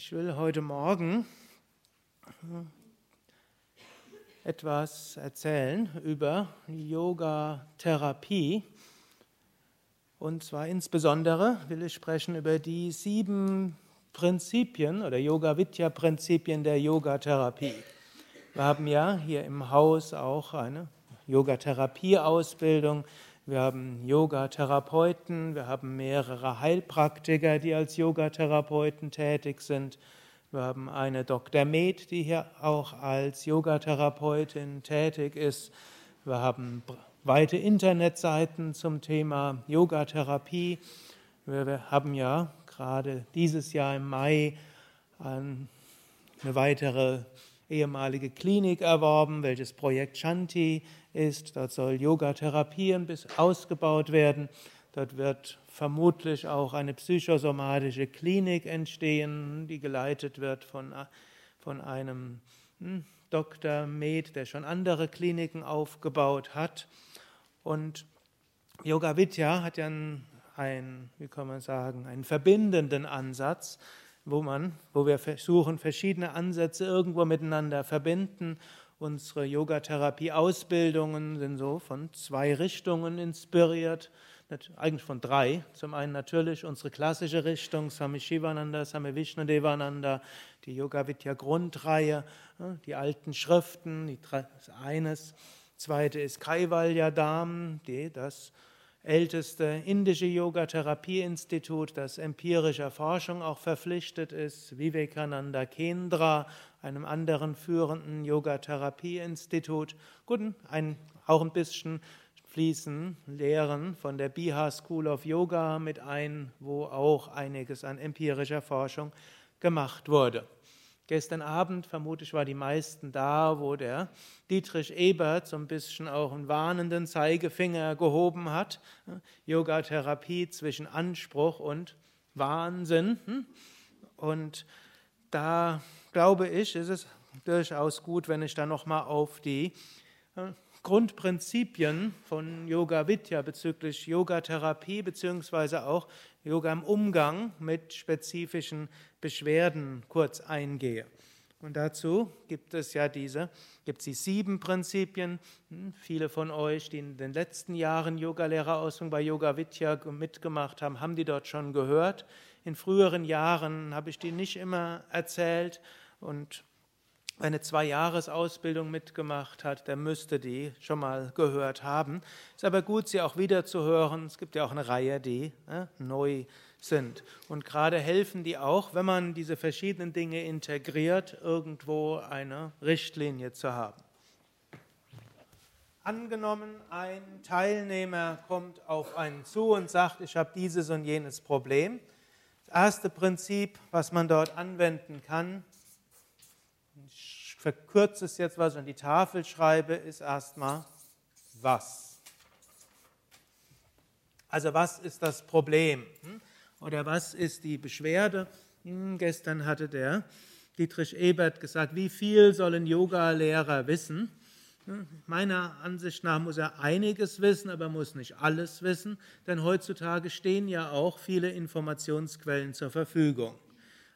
Ich will heute Morgen etwas erzählen über Yoga-Therapie. Und zwar insbesondere will ich sprechen über die sieben Prinzipien oder Yoga-Vidya-Prinzipien der Yoga-Therapie. Wir haben ja hier im Haus auch eine Yoga-Therapie-Ausbildung. Wir haben Yoga-Therapeuten, wir haben mehrere Heilpraktiker, die als Yoga-Therapeuten tätig sind. Wir haben eine Dr. Med, die hier auch als Yogatherapeutin tätig ist. Wir haben weite Internetseiten zum Thema Yogatherapie. Wir haben ja gerade dieses Jahr im Mai eine weitere ehemalige Klinik erworben, welches Projekt Shanti ist. Dort soll Yogatherapie ausgebaut werden. Dort wird vermutlich auch eine psychosomatische Klinik entstehen, die geleitet wird von, von einem hm, Dr. Med, der schon andere Kliniken aufgebaut hat. Und Yoga Vidya hat ja einen, wie kann man sagen, einen verbindenden Ansatz wo, man, wo wir versuchen, verschiedene Ansätze irgendwo miteinander verbinden. Unsere Yogatherapie-Ausbildungen sind so von zwei Richtungen inspiriert, eigentlich von drei. Zum einen natürlich unsere klassische Richtung, Swami Shivananda, Swami Vishnudevananda, die Yoga Vidya Grundreihe, die alten Schriften, die, das eines. Zweite ist Kaivalya Dham, die, das älteste indische Yoga-Therapie-Institut, das empirischer Forschung auch verpflichtet ist, Vivekananda Kendra, einem anderen führenden Yoga-Therapie-Institut. Gut, ein, auch ein bisschen fließen Lehren von der Bihar School of Yoga mit ein, wo auch einiges an empirischer Forschung gemacht wurde. Gestern Abend, vermutlich war die meisten da, wo der Dietrich Ebert so ein bisschen auch einen warnenden Zeigefinger gehoben hat. Yoga-Therapie zwischen Anspruch und Wahnsinn. Und da glaube ich, ist es durchaus gut, wenn ich da nochmal auf die äh, Grundprinzipien von Yoga Vidya bezüglich Yoga-Therapie beziehungsweise auch Yoga im Umgang mit spezifischen Beschwerden kurz eingehe. Und dazu gibt es ja diese, gibt es sieben Prinzipien. Hm, viele von euch, die in den letzten Jahren Yogalehrerausbildung bei Yoga Vidya mitgemacht haben, haben die dort schon gehört. In früheren Jahren habe ich die nicht immer erzählt und eine Zwei-Jahres-Ausbildung mitgemacht hat, der müsste die schon mal gehört haben. Ist aber gut, sie auch wieder zu hören. Es gibt ja auch eine Reihe, die äh, neu sind. Und gerade helfen die auch, wenn man diese verschiedenen Dinge integriert, irgendwo eine Richtlinie zu haben. Angenommen, ein Teilnehmer kommt auf einen zu und sagt, ich habe dieses und jenes Problem. Das erste Prinzip, was man dort anwenden kann, verkürze es jetzt, was ich an die Tafel schreibe, ist erstmal was. Also was ist das Problem? Hm? Oder was ist die Beschwerde? Hm, gestern hatte der Dietrich Ebert gesagt, wie viel sollen Yoga-Lehrer wissen? Hm, meiner Ansicht nach muss er einiges wissen, aber muss nicht alles wissen, denn heutzutage stehen ja auch viele Informationsquellen zur Verfügung.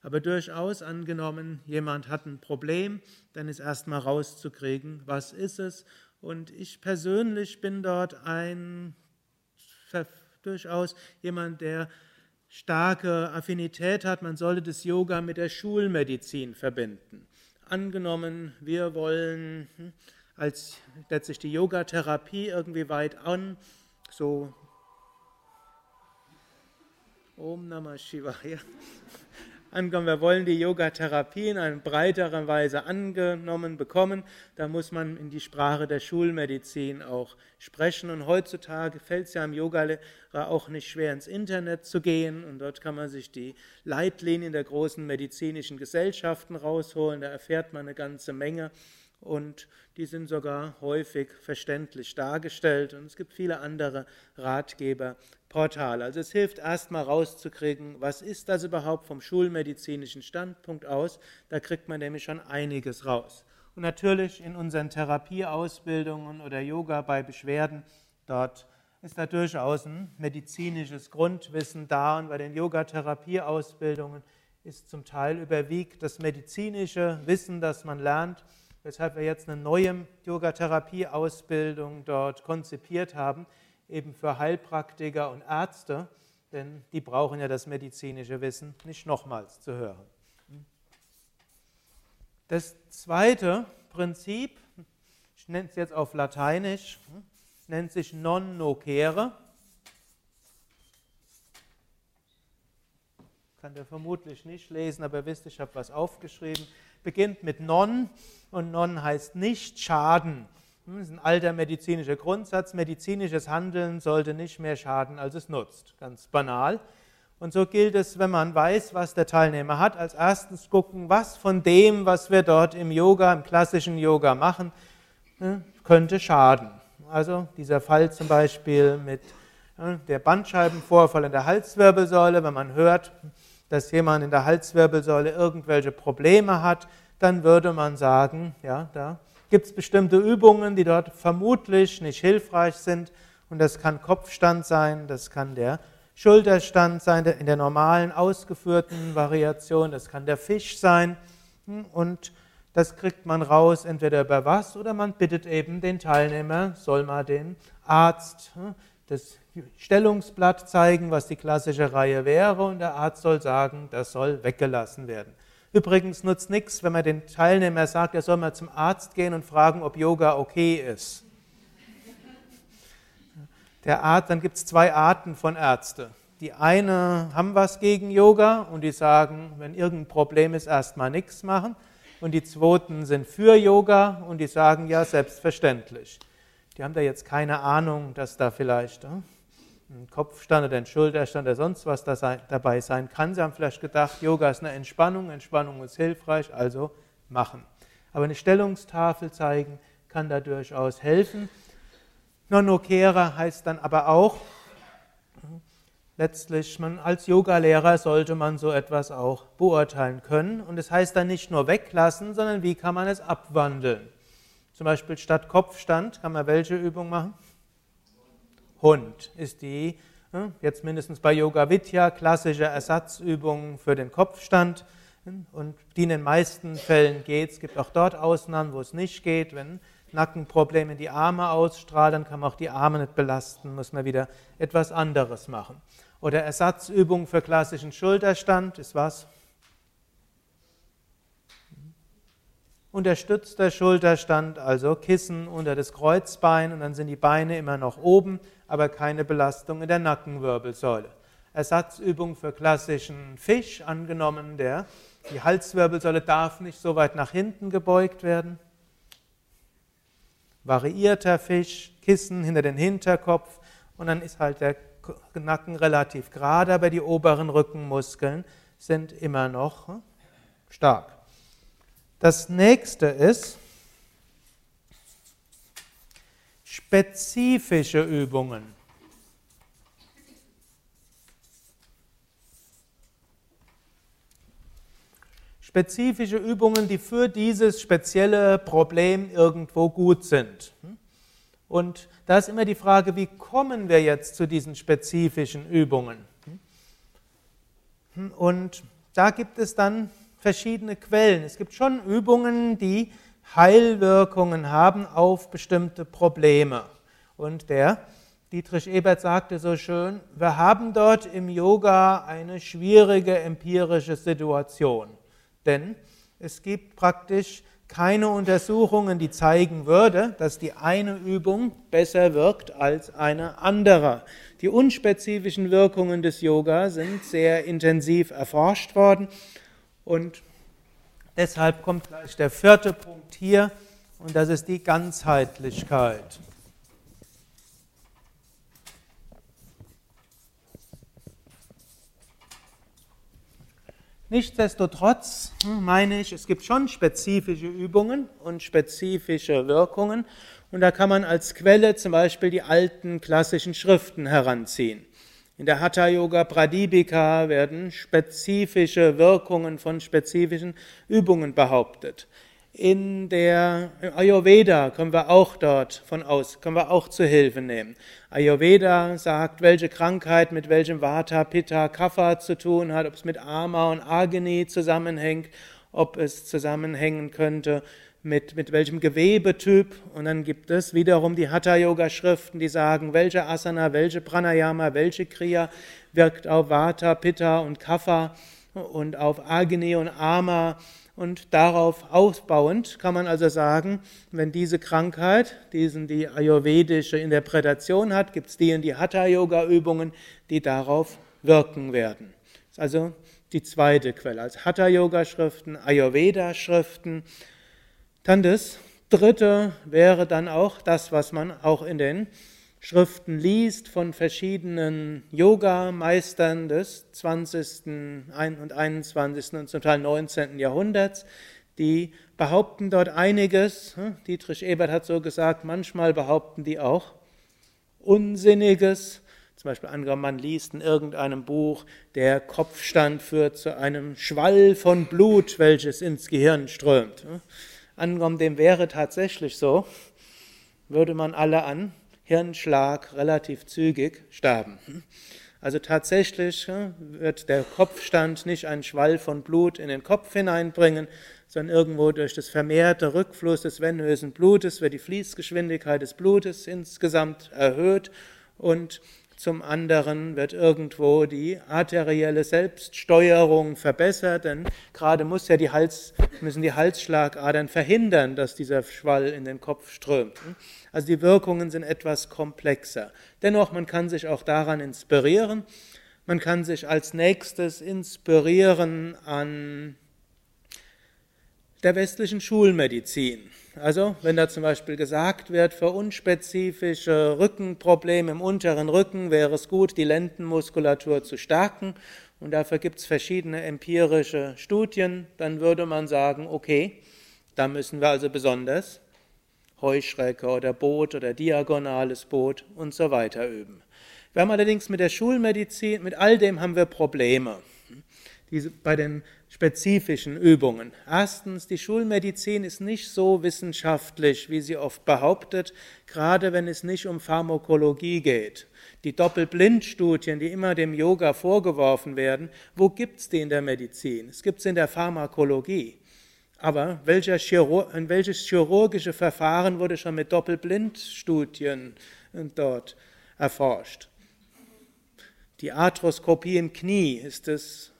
Aber durchaus angenommen, jemand hat ein Problem, dann ist erstmal rauszukriegen, was ist es. Und ich persönlich bin dort ein durchaus jemand, der starke Affinität hat. Man sollte das Yoga mit der Schulmedizin verbinden. Angenommen, wir wollen hm, als letztlich die Yogatherapie irgendwie weit an, so Om Namah Shivaya angenommen, wir wollen die Yogatherapie in einer breiteren Weise angenommen bekommen, da muss man in die Sprache der Schulmedizin auch sprechen. Und heutzutage fällt es ja im Yoga auch nicht schwer, ins Internet zu gehen. Und dort kann man sich die Leitlinien der großen medizinischen Gesellschaften rausholen. Da erfährt man eine ganze Menge und die sind sogar häufig verständlich dargestellt und es gibt viele andere Ratgeberportale. Also es hilft erstmal rauszukriegen, was ist das überhaupt vom schulmedizinischen Standpunkt aus, da kriegt man nämlich schon einiges raus. Und natürlich in unseren Therapieausbildungen oder Yoga bei Beschwerden, dort ist da durchaus ein medizinisches Grundwissen da und bei den Yoga-Therapieausbildungen ist zum Teil überwiegt das medizinische Wissen, das man lernt, weshalb wir jetzt eine neue Yogatherapie-Ausbildung dort konzipiert haben, eben für Heilpraktiker und Ärzte, denn die brauchen ja das medizinische Wissen nicht nochmals zu hören. Das zweite Prinzip, ich nenne es jetzt auf Lateinisch, nennt sich non nocere. Kann der vermutlich nicht lesen, aber ihr wisst, ich habe was aufgeschrieben. Beginnt mit non und non heißt nicht schaden. Hm, das ist ein alter medizinischer Grundsatz. Medizinisches Handeln sollte nicht mehr schaden, als es nutzt. Ganz banal. Und so gilt es, wenn man weiß, was der Teilnehmer hat, als erstes gucken, was von dem, was wir dort im Yoga, im klassischen Yoga machen, hm, könnte schaden. Also dieser Fall zum Beispiel mit hm, der Bandscheibenvorfall in der Halswirbelsäule, wenn man hört, dass jemand in der Halswirbelsäule irgendwelche Probleme hat, dann würde man sagen, ja, da gibt es bestimmte Übungen, die dort vermutlich nicht hilfreich sind. Und das kann Kopfstand sein, das kann der Schulterstand sein, in der normalen ausgeführten Variation, das kann der Fisch sein. Und das kriegt man raus, entweder über was oder man bittet eben den Teilnehmer, soll mal den Arzt hm, das Stellungsblatt zeigen, was die klassische Reihe wäre, und der Arzt soll sagen, das soll weggelassen werden. Übrigens nutzt nichts, wenn man den Teilnehmer sagt, er soll mal zum Arzt gehen und fragen, ob Yoga okay ist. Der Arzt, dann gibt es zwei Arten von Ärzte. Die eine haben was gegen Yoga und die sagen, wenn irgendein Problem ist, erstmal nichts machen. Und die zweiten sind für Yoga und die sagen, ja, selbstverständlich. Die haben da jetzt keine Ahnung, dass da vielleicht hm, ein Kopfstand oder ein Schulterstand oder sonst was dabei sein kann. Sie haben vielleicht gedacht, Yoga ist eine Entspannung, Entspannung ist hilfreich, also machen. Aber eine Stellungstafel zeigen kann da durchaus helfen. Non-Okera heißt dann aber auch, letztlich, man, als Yogalehrer sollte man so etwas auch beurteilen können. Und es das heißt dann nicht nur weglassen, sondern wie kann man es abwandeln. Zum Beispiel statt Kopfstand kann man welche Übung machen? Hund ist die, hm, jetzt mindestens bei Yoga Vidya, klassische Ersatzübung für den Kopfstand. Hm, und die in den meisten Fällen geht. Es gibt auch dort Ausnahmen, wo es nicht geht. Wenn Nackenprobleme die Arme ausstrahlen, kann man auch die Arme nicht belasten, muss man wieder etwas anderes machen. Oder Ersatzübung für klassischen Schulterstand ist was? Unterstützter Schulterstand, also Kissen unter das Kreuzbein und dann sind die Beine immer noch oben aber keine Belastung in der Nackenwirbelsäule. Ersatzübung für klassischen Fisch, angenommen, der, die Halswirbelsäule darf nicht so weit nach hinten gebeugt werden. Variierter Fisch, Kissen hinter den Hinterkopf und dann ist halt der Nacken relativ gerade, aber die oberen Rückenmuskeln sind immer noch hm, stark. Das nächste ist, spezifische Übungen. Spezifische Übungen, die für dieses spezielle Problem irgendwo gut sind. Und da ist immer die Frage, wie kommen wir jetzt zu diesen spezifischen Übungen? Und da gibt es dann verschiedene Quellen. Es gibt schon Übungen, die Heilwirkungen haben auf bestimmte Probleme. Und der Dietrich Ebert sagte so schön, wir haben dort im Yoga eine schwierige empirische Situation. Denn es gibt praktisch keine Untersuchungen, die zeigen würde, dass die eine Übung besser wirkt als eine andere. Die unspezifischen Wirkungen des Yoga sind sehr intensiv erforscht worden und Deshalb kommt gleich der vierte Punkt hier und das ist die Ganzheitlichkeit. Nichtsdestotrotz hm, meine ich, es gibt schon spezifische Übungen und spezifische Wirkungen und da kann man als Quelle zum Beispiel die alten klassischen Schriften heranziehen. In der Hatha Yoga Pradipika werden spezifische Wirkungen von spezifischen Übungen behauptet. In der Ayurveda können wir auch dort von aus, können wir auch zu Hilfe nehmen. Ayurveda sagt, welche Krankheit mit welchem Vata, Pitta, Kapha zu tun hat, ob es mit Ama und Agni zusammenhängt, ob es zusammenhängen könnte mit, mit welchem Gewebetyp. Und dann gibt es wiederum die Hatha-Yoga-Schriften, die sagen, welche Asana, welche Pranayama, welche Kriya wirkt auf Vata, Pitta und Kapha und auf Agni und Ama und darauf ausbauend kann man also sagen, wenn diese Krankheit diesen die ayurvedische Interpretation hat, gibt es die und die Hatha-Yoga-Übungen, die darauf wirken werden. Das ist also die zweite Quelle, als Hatha-Yoga-Schriften, Ayurveda-Schriften. Dann das dritte wäre dann auch das, was man auch in den Schriften liest von verschiedenen Yoga-Meistern des 20. und 21. und zum Teil 19. Jahrhunderts, die behaupten dort einiges. Hm, Dietrich Ebert hat so gesagt, manchmal behaupten die auch Unsinniges. Zum Beispiel angenommen, man liest in irgendeinem Buch, der Kopfstand führt zu einem Schwall von Blut, welches ins Gehirn strömt. Angenommen, dem wäre tatsächlich so, würde man alle an Hirnschlag relativ zügig sterben. Also tatsächlich wird der Kopfstand nicht einen Schwall von Blut in den Kopf hineinbringen, sondern irgendwo durch das vermehrte Rückfluss des venösen Blutes wird die Fließgeschwindigkeit des Blutes insgesamt erhöht und zum anderen wird irgendwo die arterielle Selbststeuerung verbessert, denn gerade muss ja die Hals, müssen die Halsschlagadern verhindern, dass dieser Schwall in den Kopf strömt. Also die Wirkungen sind etwas komplexer. Dennoch, man kann sich auch daran inspirieren. Man kann sich als nächstes inspirieren an der westlichen Schulmedizin. Also, wenn da zum Beispiel gesagt wird, für unspezifische Rückenprobleme im unteren Rücken wäre es gut, die Lendenmuskulatur zu stärken, und dafür gibt es verschiedene empirische Studien, dann würde man sagen, okay, da müssen wir also besonders Heuschrecke oder Boot oder diagonales Boot und so weiter üben. Wir haben allerdings mit der Schulmedizin, mit all dem haben wir Probleme. Diese, bei den spezifischen Übungen. Erstens, die Schulmedizin ist nicht so wissenschaftlich, wie sie oft behauptet, gerade wenn es nicht um Pharmakologie geht. Die Doppelblindstudien, die immer dem Yoga vorgeworfen werden, wo gibt es die in der Medizin? Es gibt sie in der Pharmakologie. Aber welcher Chirurg, welches chirurgische Verfahren wurde schon mit Doppelblindstudien dort erforscht? Die Arthroskopie im Knie ist das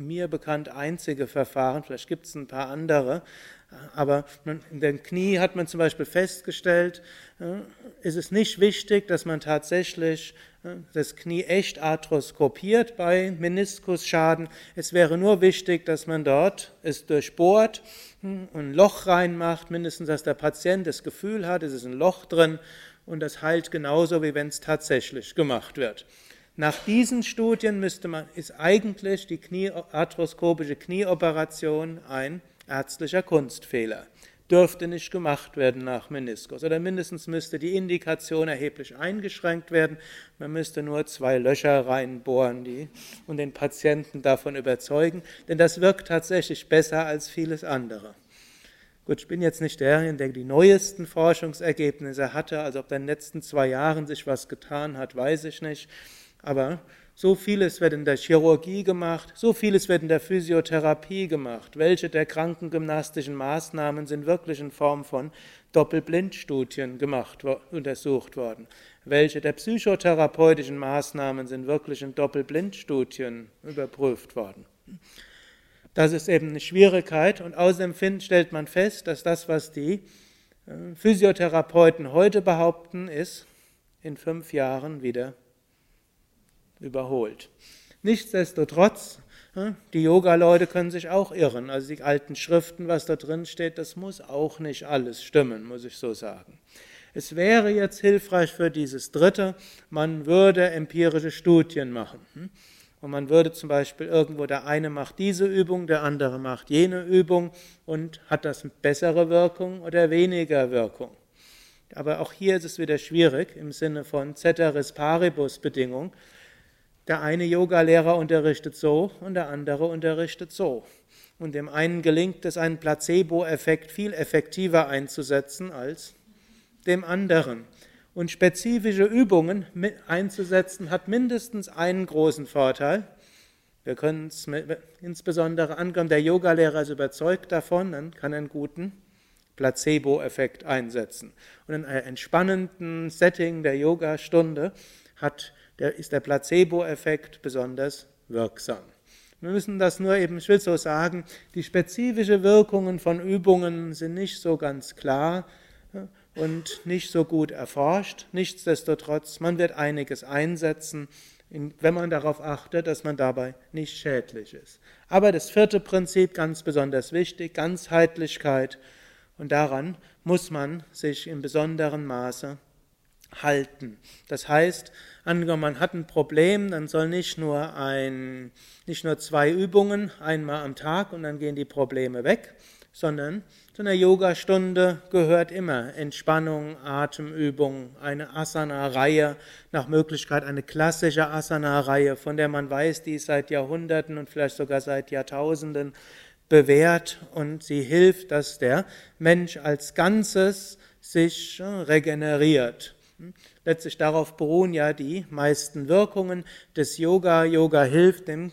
mir bekannt einzige Verfahren, vielleicht gibt es ein paar andere, aber in den Knie hat man zum Beispiel festgestellt, äh, ist es nicht wichtig, dass man tatsächlich äh, das Knie echt arthroskopiert bei Meniskusschaden. Es wäre nur wichtig, dass man dort es durchbohrt, hm, ein Loch reinmacht, mindestens, dass der Patient das Gefühl hat, es ist ein Loch drin und das heilt genauso, wie wenn es tatsächlich gemacht wird. Nach diesen Studien müsste man, ist eigentlich die Knie, arthroskopische Knieoperation ein ärztlicher Kunstfehler. Dürfte nicht gemacht werden nach Meniskus. Oder mindestens müsste die Indikation erheblich eingeschränkt werden. Man müsste nur zwei Löcher reinbohren die, und den Patienten davon überzeugen. Denn das wirkt tatsächlich besser als vieles andere. Gut, ich bin jetzt nicht der, der die neuesten Forschungsergebnisse hatte. Also ob in den letzten zwei Jahren sich was getan hat, weiß ich nicht. Aber so vieles wird in der Chirurgie gemacht, so vieles wird in der Physiotherapie gemacht. Welche der krankengymnastischen Maßnahmen sind wirklich in Form von Doppelblindstudien gemacht, untersucht worden? Welche der psychotherapeutischen Maßnahmen sind wirklich in Doppelblindstudien überprüft worden? Das ist eben eine Schwierigkeit und außerdem stellt man fest, dass das, was die äh, Physiotherapeuten heute behaupten, ist in fünf Jahren wieder überholt. Nichtsdestotrotz, die Yoga-Leute können sich auch irren. Also die alten Schriften, was da drin steht, das muss auch nicht alles stimmen, muss ich so sagen. Es wäre jetzt hilfreich für dieses Dritte, man würde empirische Studien machen. Hm? Und man würde zum Beispiel irgendwo, der eine macht diese Übung, der andere macht jene Übung und hat das bessere Wirkung oder weniger Wirkung. Aber auch hier ist es wieder schwierig im Sinne von Ceteris Paribus Bedingung. Der eine Yogalehrer unterrichtet so und der andere unterrichtet so. Und dem einen gelingt es, einen Placebo-Effekt viel effektiver einzusetzen als dem anderen. Und spezifische Übungen einzusetzen hat mindestens einen großen Vorteil. Wir können es insbesondere ankommen, der Yogalehrer ist überzeugt davon, dann kann er einen guten Placebo-Effekt einsetzen. Und in einem entspannenden Setting der Yogastunde hat ist der Placebo-Effekt besonders wirksam. Wir müssen das nur eben, ich will so sagen, die spezifischen Wirkungen von Übungen sind nicht so ganz klar und nicht so gut erforscht. Nichtsdestotrotz, man wird einiges einsetzen, wenn man darauf achtet, dass man dabei nicht schädlich ist. Aber das vierte Prinzip, ganz besonders wichtig, Ganzheitlichkeit. Und daran muss man sich in besonderem Maße halten. Das heißt, angenommen, man hat ein Problem, dann soll nicht nur ein, nicht nur zwei Übungen einmal am Tag und dann gehen die Probleme weg, sondern zu einer Yogastunde gehört immer Entspannung, Atemübung, eine Asana-Reihe, nach Möglichkeit eine klassische Asana-Reihe, von der man weiß, die ist seit Jahrhunderten und vielleicht sogar seit Jahrtausenden bewährt und sie hilft, dass der Mensch als Ganzes sich regeneriert. Letztlich darauf beruhen ja die meisten Wirkungen des Yoga. Yoga hilft dem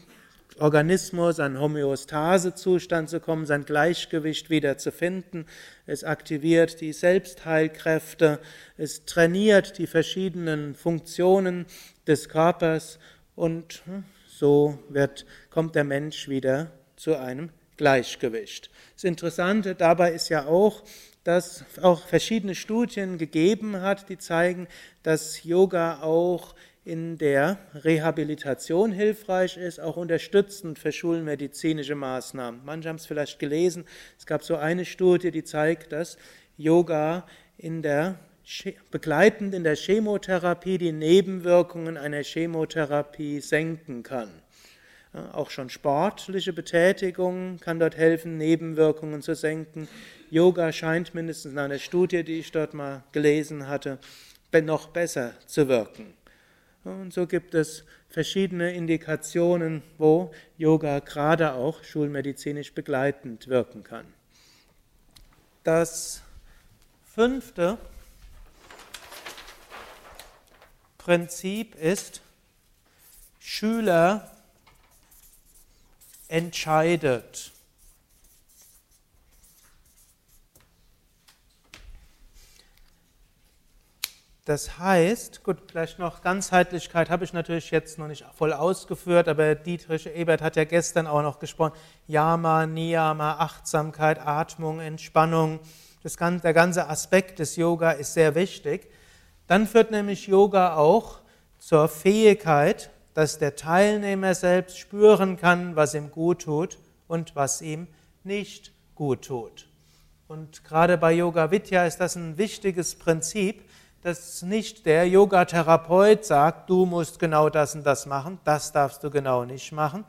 Organismus an Homöostasezustand zu kommen, sein Gleichgewicht wieder zu finden. Es aktiviert die Selbstheilkräfte, es trainiert die verschiedenen Funktionen des Körpers und so wird, kommt der Mensch wieder zu einem Gleichgewicht. Das Interessante dabei ist ja auch, dass auch verschiedene Studien gegeben hat, die zeigen, dass Yoga auch in der Rehabilitation hilfreich ist, auch unterstützend für schulmedizinische Maßnahmen. Manche haben es vielleicht gelesen, es gab so eine Studie, die zeigt, dass Yoga in der begleitend in der Chemotherapie die Nebenwirkungen einer Chemotherapie senken kann. Auch schon sportliche Betätigung kann dort helfen, Nebenwirkungen zu senken. Yoga scheint mindestens in einer Studie, die ich dort mal gelesen hatte, noch besser zu wirken. Und so gibt es verschiedene Indikationen, wo Yoga gerade auch schulmedizinisch begleitend wirken kann. Das fünfte Prinzip ist, Schüler entscheidet. Das heißt, gut, vielleicht noch Ganzheitlichkeit habe ich natürlich jetzt noch nicht voll ausgeführt, aber Dietrich Ebert hat ja gestern auch noch gesprochen. Yama, Niyama, Achtsamkeit, Atmung, Entspannung. Das der ganze Aspekt des Yoga ist sehr wichtig. Dann führt nämlich Yoga auch zur Fähigkeit, dass der Teilnehmer selbst spüren kann, was ihm gut tut und was ihm nicht gut tut. Und gerade bei Yoga Vidya ist das ein wichtiges Prinzip, dass nicht der Yoga-Therapeut sagt, du musst genau das und das machen, das darfst du genau nicht machen,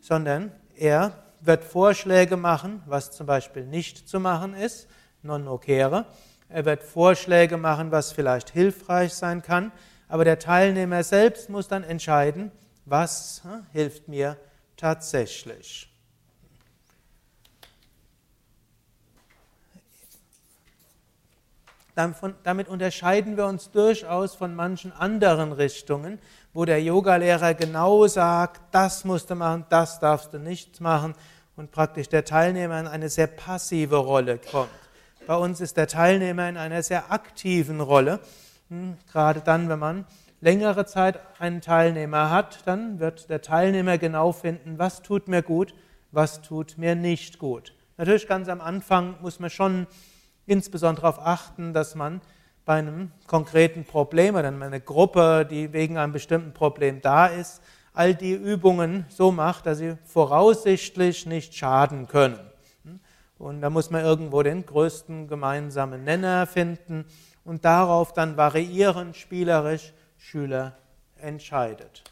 sondern er wird Vorschläge machen, was zum Beispiel nicht zu machen ist, non nocere. Er wird Vorschläge machen, was vielleicht hilfreich sein kann, aber der Teilnehmer selbst muss dann entscheiden, was hm, hilft mir tatsächlich. Damit unterscheiden wir uns durchaus von manchen anderen Richtungen, wo der Yogalehrer genau sagt, das musst du machen, das darfst du nicht machen und praktisch der Teilnehmer in eine sehr passive Rolle kommt. Bei uns ist der Teilnehmer in einer sehr aktiven Rolle, gerade dann, wenn man längere Zeit einen Teilnehmer hat, dann wird der Teilnehmer genau finden, was tut mir gut, was tut mir nicht gut. Natürlich ganz am Anfang muss man schon insbesondere darauf achten, dass man bei einem konkreten Problem oder einer Gruppe, die wegen einem bestimmten Problem da ist, all die Übungen so macht, dass sie voraussichtlich nicht schaden können. Und da muss man irgendwo den größten gemeinsamen Nenner finden und darauf dann variieren, spielerisch, Schüler entscheidet.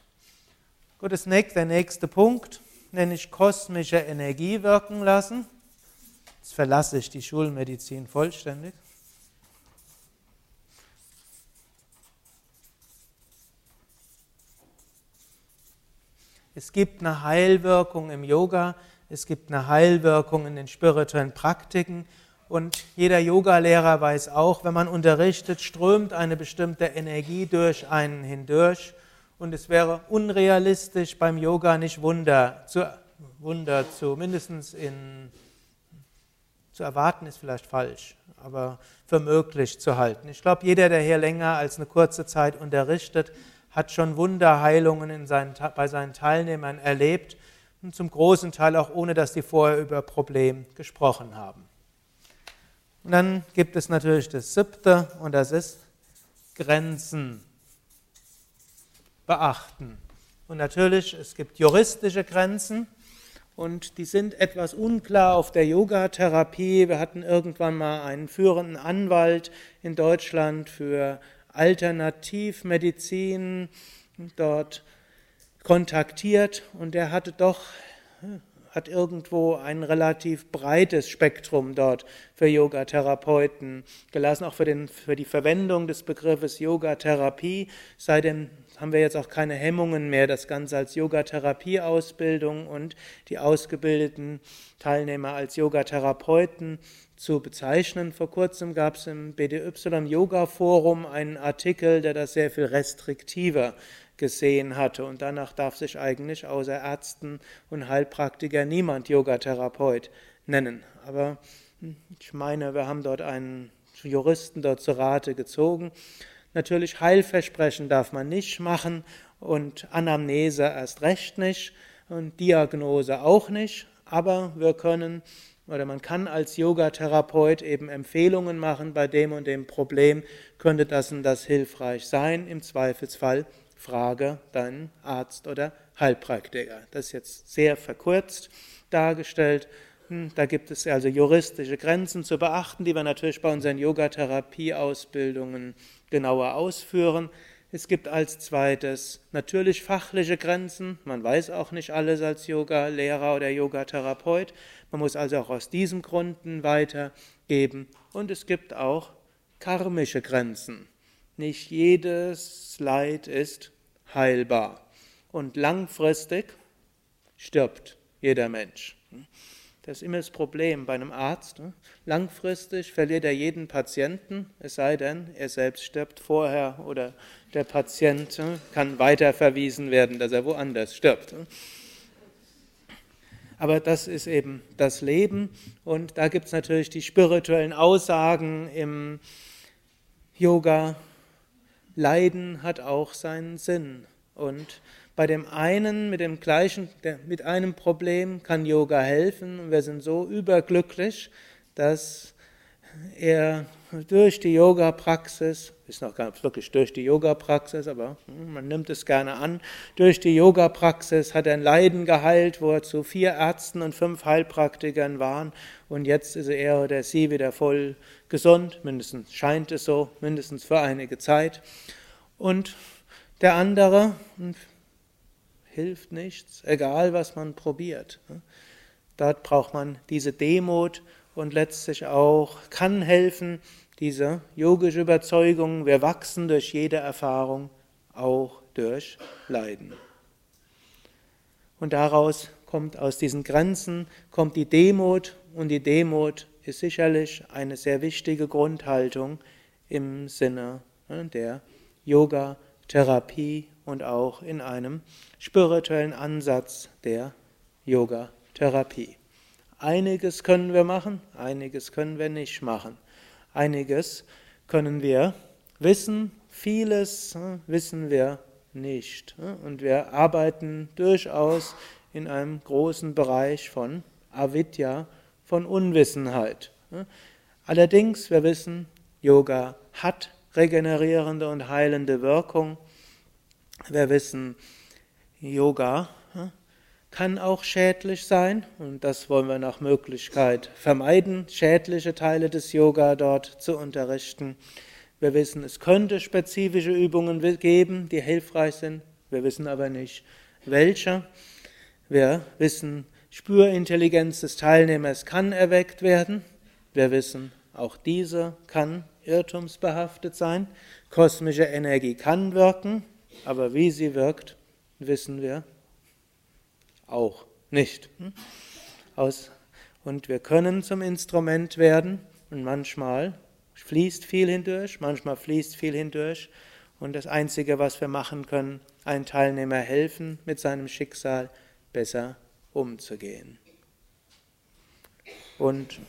Gut, das nächste, der nächste Punkt nenne ich kosmische Energie wirken lassen. Jetzt verlasse ich die Schulmedizin vollständig. Es gibt eine Heilwirkung im Yoga, es gibt eine Heilwirkung in den spirituellen Praktiken. Und jeder Yogalehrer weiß auch, wenn man unterrichtet, strömt eine bestimmte Energie durch einen hindurch. Und es wäre unrealistisch beim Yoga nicht Wunder zu, Wunder zu mindestens in, zu erwarten ist vielleicht falsch, aber für möglich zu halten. Ich glaube, jeder, der hier länger als eine kurze Zeit unterrichtet, hat schon Wunderheilungen seinen, bei seinen Teilnehmern erlebt und zum großen Teil auch ohne, dass die vorher über Problem gesprochen haben. Und dann gibt es natürlich das siebte und das ist Grenzen beachten. Und natürlich, es gibt juristische Grenzen und die sind etwas unklar auf der Yogatherapie. Wir hatten irgendwann mal einen führenden Anwalt in Deutschland für Alternativmedizin dort kontaktiert und der hatte doch hat irgendwo ein relativ breites Spektrum dort für Yoga-Therapeuten gelassen, auch für, den, für die Verwendung des Begriffes Yoga-Therapie. Seitdem haben wir jetzt auch keine Hemmungen mehr, das Ganze als Yoga-Therapie-Ausbildung und die ausgebildeten Teilnehmer als Yoga-Therapeuten zu bezeichnen. Vor kurzem gab es im BDY-Yoga-Forum einen Artikel, der das sehr viel restriktiver gesehen hatte. Und danach darf sich eigentlich außer Ärzten und Heilpraktiker niemand Yogatherapeut nennen. Aber ich meine, wir haben dort einen Juristen dort zu Rate gezogen. Natürlich Heilversprechen darf man nicht machen und Anamnese erst recht nicht und Diagnose auch nicht. Aber wir können oder man kann als Yogatherapeut eben Empfehlungen machen, bei dem und dem Problem könnte das und das hilfreich sein. Im Zweifelsfall frage deinen Arzt oder Heilpraktiker. Das ist jetzt sehr verkürzt dargestellt. Hm, da gibt es also juristische Grenzen zu beachten, die wir natürlich bei unseren Yogatherapie-Ausbildungen genauer ausführen. Es gibt als zweites natürlich fachliche Grenzen. Man weiß auch nicht alles als Yoga-Lehrer oder Yogatherapeut. Man muss also auch aus diesen Gründen weitergeben. Und es gibt auch karmische Grenzen. Nicht jedes Leid ist heilbar. Und langfristig stirbt jeder Mensch. Das ist immer das Problem bei einem Arzt. Langfristig verliert er jeden Patienten, es sei denn, er selbst stirbt vorher oder der Patient kann weiterverwiesen werden, dass er woanders stirbt. Aber das ist eben das Leben und da gibt es natürlich die spirituellen Aussagen im Yoga, Leiden hat auch seinen Sinn. Und bei dem einen mit dem gleichen, mit einem Problem kann Yoga helfen und wir sind so überglücklich, dass er durch die Yoga-Praxis, ist noch gar nicht wirklich durch die Yoga-Praxis, aber hm, man nimmt es gerne an, durch die Yoga-Praxis hat er ein Leiden geheilt, wo er zu vier Ärzten und fünf Heilpraktikern waren und jetzt ist er oder sie wieder voll gesund, mindestens scheint es so, mindestens für einige Zeit. Und der andere hm, hilft nichts, egal was man probiert. Dort braucht man diese Demut und letztlich auch kann helfen, diese yogische Überzeugung, wir wachsen durch jede Erfahrung, auch durch Leiden. Und daraus kommt aus diesen Grenzen, kommt die Demut und die Demut ist sicherlich eine sehr wichtige Grundhaltung im Sinne ne, der Yoga-Therapie und auch in einem spirituellen Ansatz der Yoga-Therapie. Einiges können wir machen, einiges können wir nicht machen. Einiges können wir wissen, vieles hm, wissen wir nicht. Hm, und wir arbeiten durchaus in einem großen Bereich von Avidya, von Unwissenheit. Hm. Allerdings, wir wissen, Yoga hat regenerierende und heilende Wirkung. Wir wissen, Yoga kann auch schädlich sein und das wollen wir nach Möglichkeit vermeiden, schädliche Teile des Yoga dort zu unterrichten. Wir wissen, es könnte spezifische Übungen geben, die hilfreich sind. Wir wissen aber nicht, welche. Wir wissen, Spürintelligenz des Teilnehmers kann erweckt werden. Wir wissen, auch diese kann irrtumsbehaftet sein. Kosmische Energie kann wirken, aber wie sie wirkt, wissen wir auch nicht. Und wir können zum Instrument werden und manchmal fließt viel hindurch, manchmal fließt viel hindurch und das Einzige, was wir machen können, einem Teilnehmer helfen, mit seinem Schicksal besser umzugehen. Und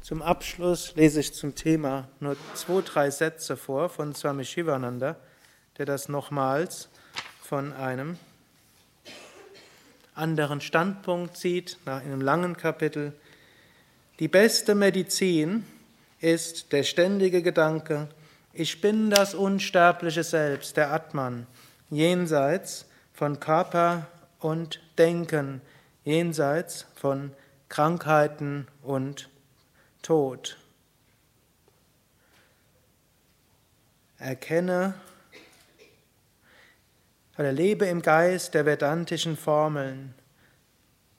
zum Abschluss lese ich zum Thema nur zwei, drei Sätze vor von Swami Shivananda, der das nochmals von einem anderen Standpunkt sieht, nach einem langen Kapitel. Die beste Medizin ist der ständige Gedanke, ich bin das unsterbliche Selbst, der Atman, jenseits von Körper und Denken, jenseits von Krankheiten und Tod. Erkenne oder lebe im Geist der vedantischen Formeln.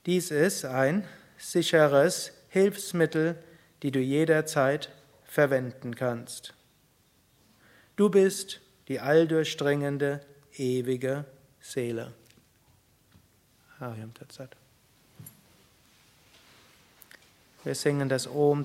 Dies ist ein sicheres Hilfsmittel, die du jederzeit verwenden kannst. Du bist die alldurchdringende, ewige Seele. Wir singen das Om